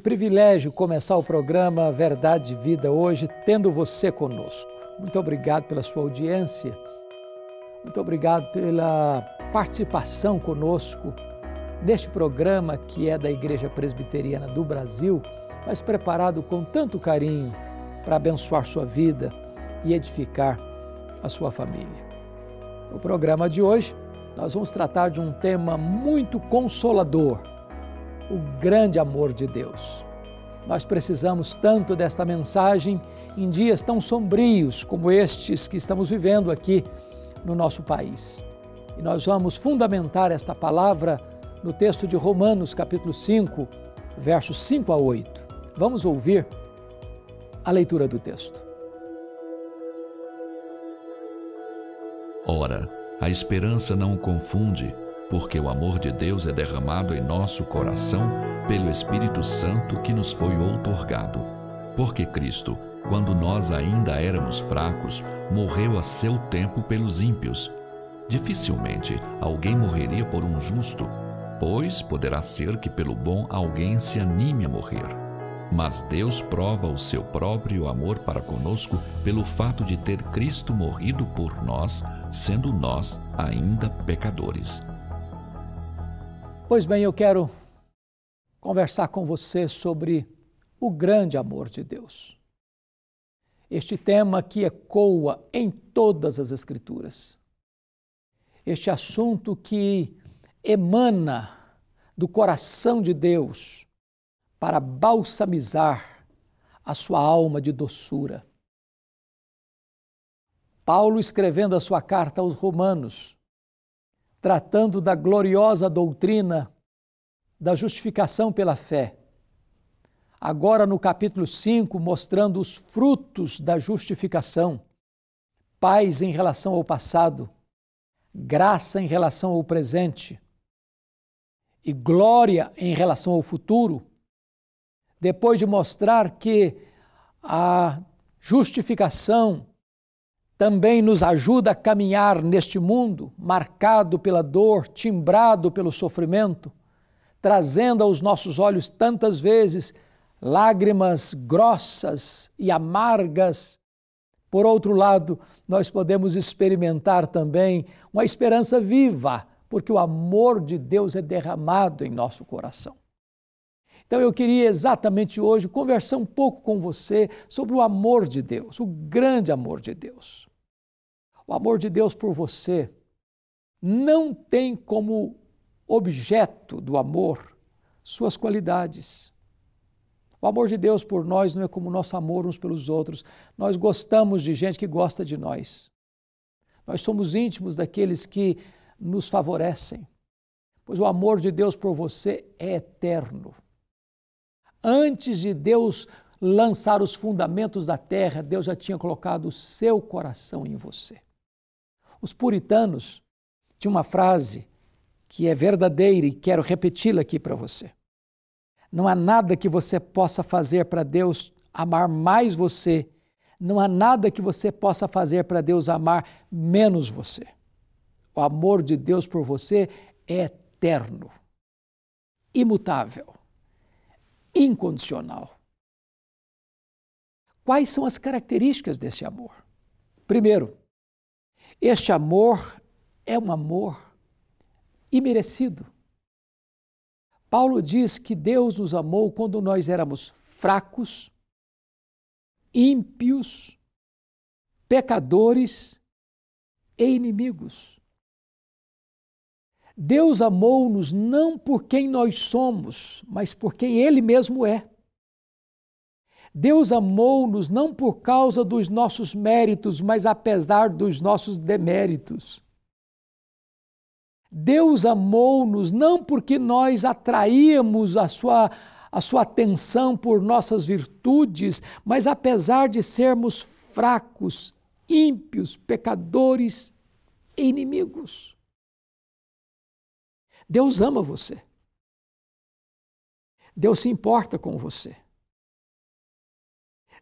Privilégio começar o programa Verdade e Vida hoje, tendo você conosco. Muito obrigado pela sua audiência, muito obrigado pela participação conosco neste programa que é da Igreja Presbiteriana do Brasil, mas preparado com tanto carinho para abençoar sua vida e edificar a sua família. No programa de hoje, nós vamos tratar de um tema muito consolador o grande amor de Deus. Nós precisamos tanto desta mensagem em dias tão sombrios como estes que estamos vivendo aqui no nosso país. E nós vamos fundamentar esta palavra no texto de Romanos, capítulo 5, versos 5 a 8. Vamos ouvir a leitura do texto. Ora, a esperança não confunde porque o amor de Deus é derramado em nosso coração pelo Espírito Santo que nos foi outorgado. Porque Cristo, quando nós ainda éramos fracos, morreu a seu tempo pelos ímpios. Dificilmente alguém morreria por um justo, pois poderá ser que pelo bom alguém se anime a morrer. Mas Deus prova o seu próprio amor para conosco pelo fato de ter Cristo morrido por nós, sendo nós ainda pecadores. Pois bem, eu quero conversar com você sobre o grande amor de Deus. Este tema que ecoa em todas as Escrituras. Este assunto que emana do coração de Deus para balsamizar a sua alma de doçura. Paulo, escrevendo a sua carta aos Romanos, tratando da gloriosa doutrina da justificação pela fé. Agora, no capítulo 5, mostrando os frutos da justificação: paz em relação ao passado, graça em relação ao presente e glória em relação ao futuro. Depois de mostrar que a justificação também nos ajuda a caminhar neste mundo marcado pela dor, timbrado pelo sofrimento, trazendo aos nossos olhos tantas vezes lágrimas grossas e amargas. Por outro lado, nós podemos experimentar também uma esperança viva, porque o amor de Deus é derramado em nosso coração. Então eu queria exatamente hoje conversar um pouco com você sobre o amor de Deus, o grande amor de Deus. O amor de Deus por você não tem como objeto do amor suas qualidades. O amor de Deus por nós não é como o nosso amor uns pelos outros. Nós gostamos de gente que gosta de nós. Nós somos íntimos daqueles que nos favorecem. Pois o amor de Deus por você é eterno. Antes de Deus lançar os fundamentos da terra, Deus já tinha colocado o seu coração em você. Os puritanos tinham uma frase que é verdadeira e quero repeti-la aqui para você. Não há nada que você possa fazer para Deus amar mais você. Não há nada que você possa fazer para Deus amar menos você. O amor de Deus por você é eterno, imutável, incondicional. Quais são as características desse amor? Primeiro, este amor é um amor imerecido. Paulo diz que Deus nos amou quando nós éramos fracos, ímpios, pecadores e inimigos. Deus amou-nos não por quem nós somos, mas por quem Ele mesmo é. Deus amou-nos não por causa dos nossos méritos, mas apesar dos nossos deméritos. Deus amou-nos não porque nós atraíamos a sua, a sua atenção por nossas virtudes, mas apesar de sermos fracos, ímpios, pecadores e inimigos. Deus ama você. Deus se importa com você.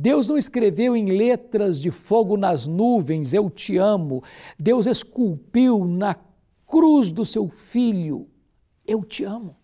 Deus não escreveu em letras de fogo nas nuvens, eu te amo. Deus esculpiu na cruz do seu filho, eu te amo.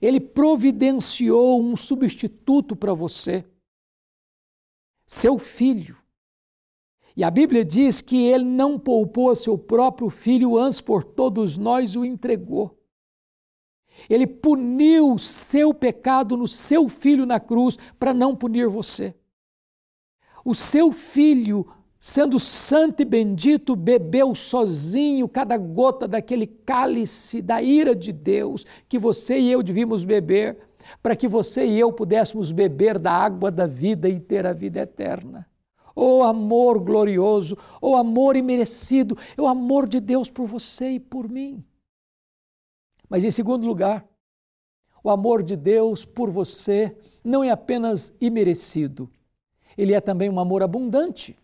Ele providenciou um substituto para você, seu filho. E a Bíblia diz que ele não poupou seu próprio filho, antes por todos nós o entregou. Ele puniu seu pecado no seu filho na cruz para não punir você. O seu filho sendo santo e bendito, bebeu sozinho cada gota daquele cálice da ira de Deus que você e eu devíamos beber, para que você e eu pudéssemos beber da água da vida e ter a vida eterna. O oh, amor glorioso, o oh, amor imerecido, é o amor de Deus por você e por mim. Mas em segundo lugar, o amor de Deus por você não é apenas imerecido, ele é também um amor abundante.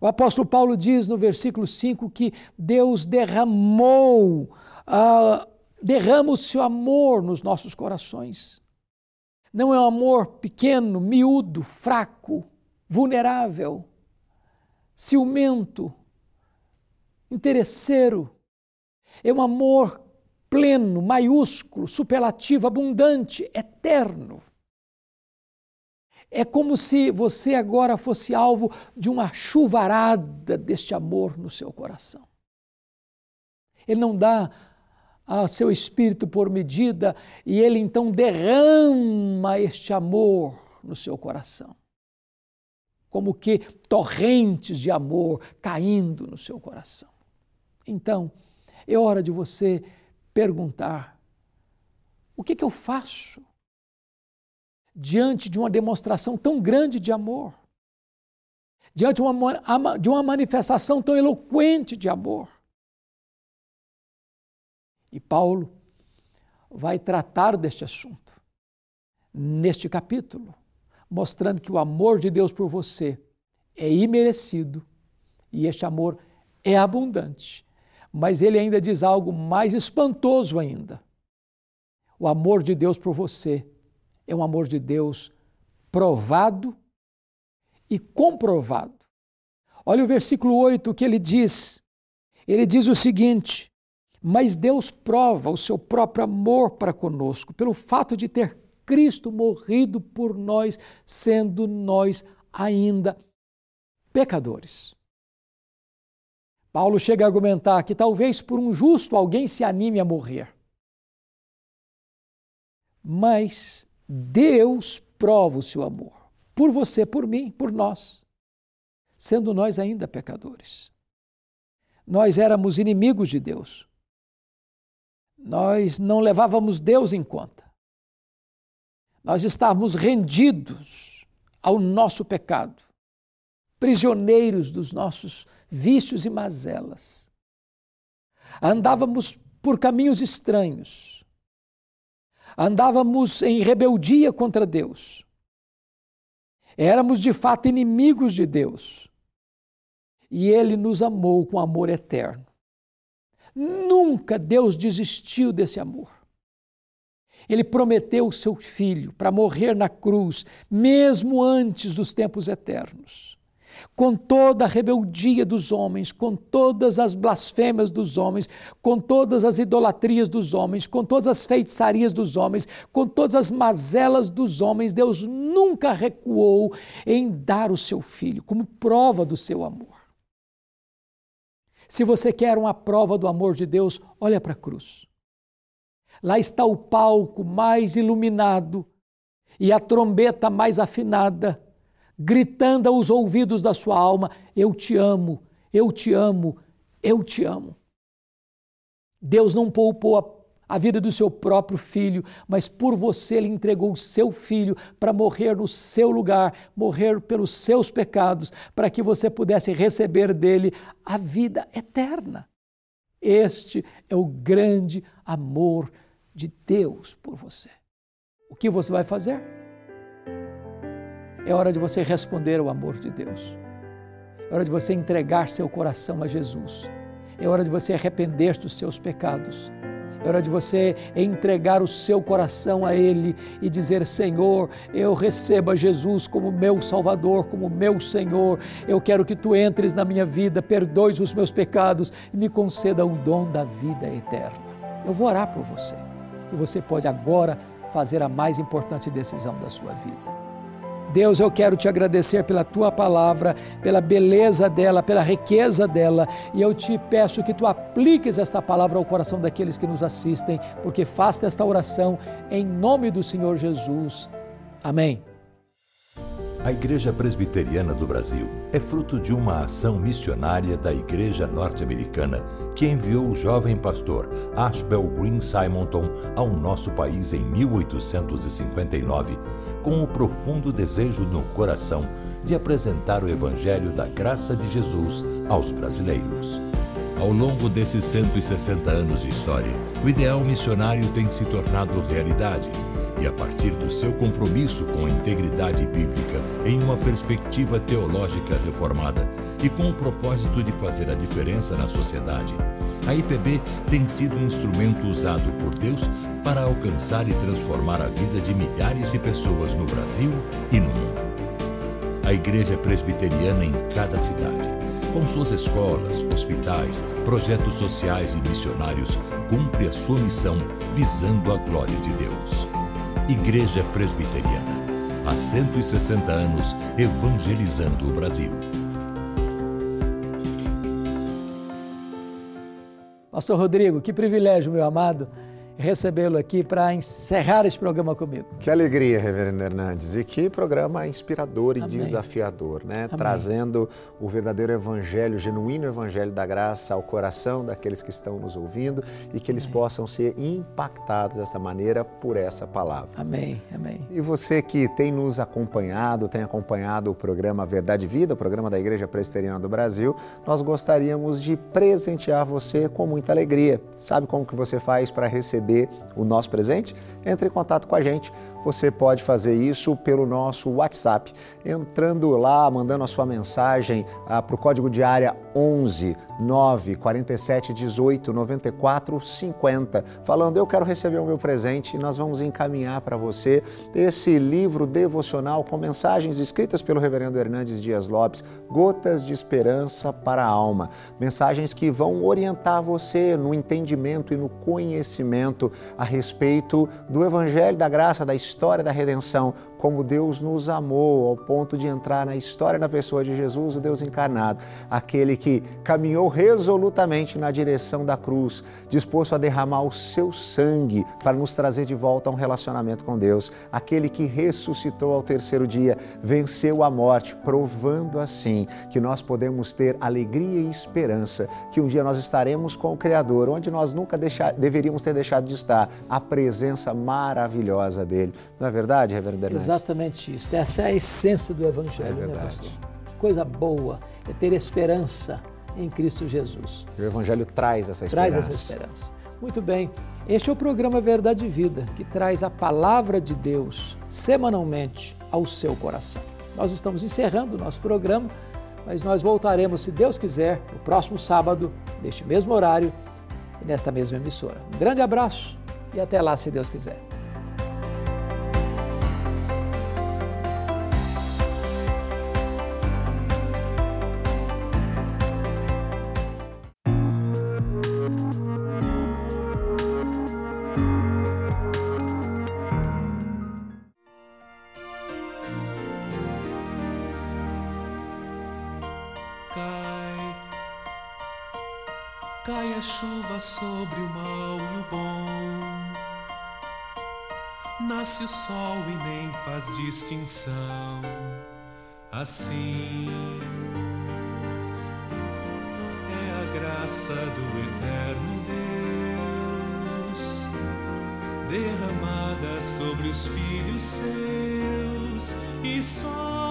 O apóstolo Paulo diz no versículo 5 que Deus derramou, uh, derrama o seu amor nos nossos corações. Não é um amor pequeno, miúdo, fraco, vulnerável, ciumento, interesseiro. É um amor pleno, maiúsculo, superlativo, abundante, eterno. É como se você agora fosse alvo de uma chuvarada deste amor no seu coração. Ele não dá a seu espírito por medida e ele então derrama este amor no seu coração. Como que torrentes de amor caindo no seu coração. Então, é hora de você perguntar: o que, que eu faço diante de uma demonstração tão grande de amor, diante de uma, de uma manifestação tão eloquente de amor. E Paulo vai tratar deste assunto neste capítulo, mostrando que o amor de Deus por você é imerecido e este amor é abundante. Mas ele ainda diz algo mais espantoso ainda. O amor de Deus por você é um amor de Deus provado e comprovado. Olha o versículo 8 que ele diz. Ele diz o seguinte: Mas Deus prova o seu próprio amor para conosco, pelo fato de ter Cristo morrido por nós, sendo nós ainda pecadores. Paulo chega a argumentar que talvez por um justo alguém se anime a morrer. Mas Deus prova o seu amor por você, por mim, por nós, sendo nós ainda pecadores. Nós éramos inimigos de Deus. Nós não levávamos Deus em conta. Nós estávamos rendidos ao nosso pecado, prisioneiros dos nossos vícios e mazelas. Andávamos por caminhos estranhos andávamos em rebeldia contra Deus. Éramos de fato inimigos de Deus. E Ele nos amou com amor eterno. Nunca Deus desistiu desse amor. Ele prometeu o seu filho para morrer na cruz, mesmo antes dos tempos eternos com toda a rebeldia dos homens, com todas as blasfêmias dos homens, com todas as idolatrias dos homens, com todas as feitiçarias dos homens, com todas as mazelas dos homens, Deus nunca recuou em dar o seu filho como prova do seu amor. Se você quer uma prova do amor de Deus, olha para a cruz. Lá está o palco mais iluminado e a trombeta mais afinada gritando aos ouvidos da sua alma: Eu te amo, eu te amo, eu te amo. Deus não poupou a, a vida do seu próprio filho, mas por você ele entregou o seu filho para morrer no seu lugar, morrer pelos seus pecados, para que você pudesse receber dele a vida eterna. Este é o grande amor de Deus por você. O que você vai fazer? É hora de você responder ao amor de Deus. É hora de você entregar seu coração a Jesus. É hora de você arrepender dos seus pecados. É hora de você entregar o seu coração a Ele e dizer: Senhor, eu recebo a Jesus como meu Salvador, como meu Senhor. Eu quero que tu entres na minha vida, perdoes os meus pecados e me conceda o dom da vida eterna. Eu vou orar por você. e você pode agora fazer a mais importante decisão da sua vida. Deus, eu quero te agradecer pela tua palavra, pela beleza dela, pela riqueza dela, e eu te peço que tu apliques esta palavra ao coração daqueles que nos assistem, porque faça esta oração em nome do Senhor Jesus. Amém. A Igreja Presbiteriana do Brasil é fruto de uma ação missionária da Igreja Norte-Americana que enviou o jovem pastor Ashbel Green Simonton ao nosso país em 1859, com o profundo desejo no coração de apresentar o Evangelho da graça de Jesus aos brasileiros. Ao longo desses 160 anos de história, o ideal missionário tem se tornado realidade e a partir do seu compromisso com a integridade bíblica em uma perspectiva teológica reformada e com o propósito de fazer a diferença na sociedade, a IPB tem sido um instrumento usado por Deus para alcançar e transformar a vida de milhares de pessoas no Brasil e no mundo. A Igreja Presbiteriana em cada cidade, com suas escolas, hospitais, projetos sociais e missionários, cumpre a sua missão visando a glória de Deus. Igreja Presbiteriana. Há 160 anos evangelizando o Brasil. Pastor Rodrigo, que privilégio, meu amado recebê-lo aqui para encerrar esse programa comigo. Que alegria, Reverendo Hernandes. E que programa inspirador e Amém. desafiador, né? Amém. Trazendo o verdadeiro evangelho, o genuíno evangelho da graça ao coração daqueles que estão nos ouvindo e que eles Amém. possam ser impactados dessa maneira por essa palavra. Amém. Amém. E você que tem nos acompanhado, tem acompanhado o programa Verdade e Vida, o programa da Igreja Presbiteriana do Brasil, nós gostaríamos de presentear você com muita alegria. Sabe como que você faz para receber receber o nosso presente, entre em contato com a gente. Você pode fazer isso pelo nosso WhatsApp, entrando lá, mandando a sua mensagem ah, para o código de área 11 9 47 18 94 50, falando eu quero receber o meu presente e nós vamos encaminhar para você esse livro devocional com mensagens escritas pelo reverendo Hernandes Dias Lopes, Gotas de Esperança para a Alma. Mensagens que vão orientar você no entendimento e no conhecimento a respeito do Evangelho da Graça, da história da redenção, como Deus nos amou ao ponto de entrar na história da pessoa de Jesus, o Deus encarnado, aquele que caminhou resolutamente na direção da cruz, disposto a derramar o seu sangue para nos trazer de volta a um relacionamento com Deus, aquele que ressuscitou ao terceiro dia, venceu a morte, provando assim que nós podemos ter alegria e esperança que um dia nós estaremos com o Criador, onde nós nunca deixar, deveríamos ter deixado de estar, a presença maravilhosa dele. Não é verdade, Reverendo? Exatamente isso. Essa é a essência do Evangelho. É né, verdade. Né, coisa boa é ter esperança em Cristo Jesus. O Evangelho traz essa esperança. Traz essa esperança. Muito bem. Este é o programa Verdade e Vida, que traz a palavra de Deus semanalmente ao seu coração. Nós estamos encerrando o nosso programa, mas nós voltaremos, se Deus quiser, no próximo sábado, neste mesmo horário e nesta mesma emissora. Um grande abraço e até lá, se Deus quiser. Distinção assim. É a graça do eterno Deus derramada sobre os filhos seus e só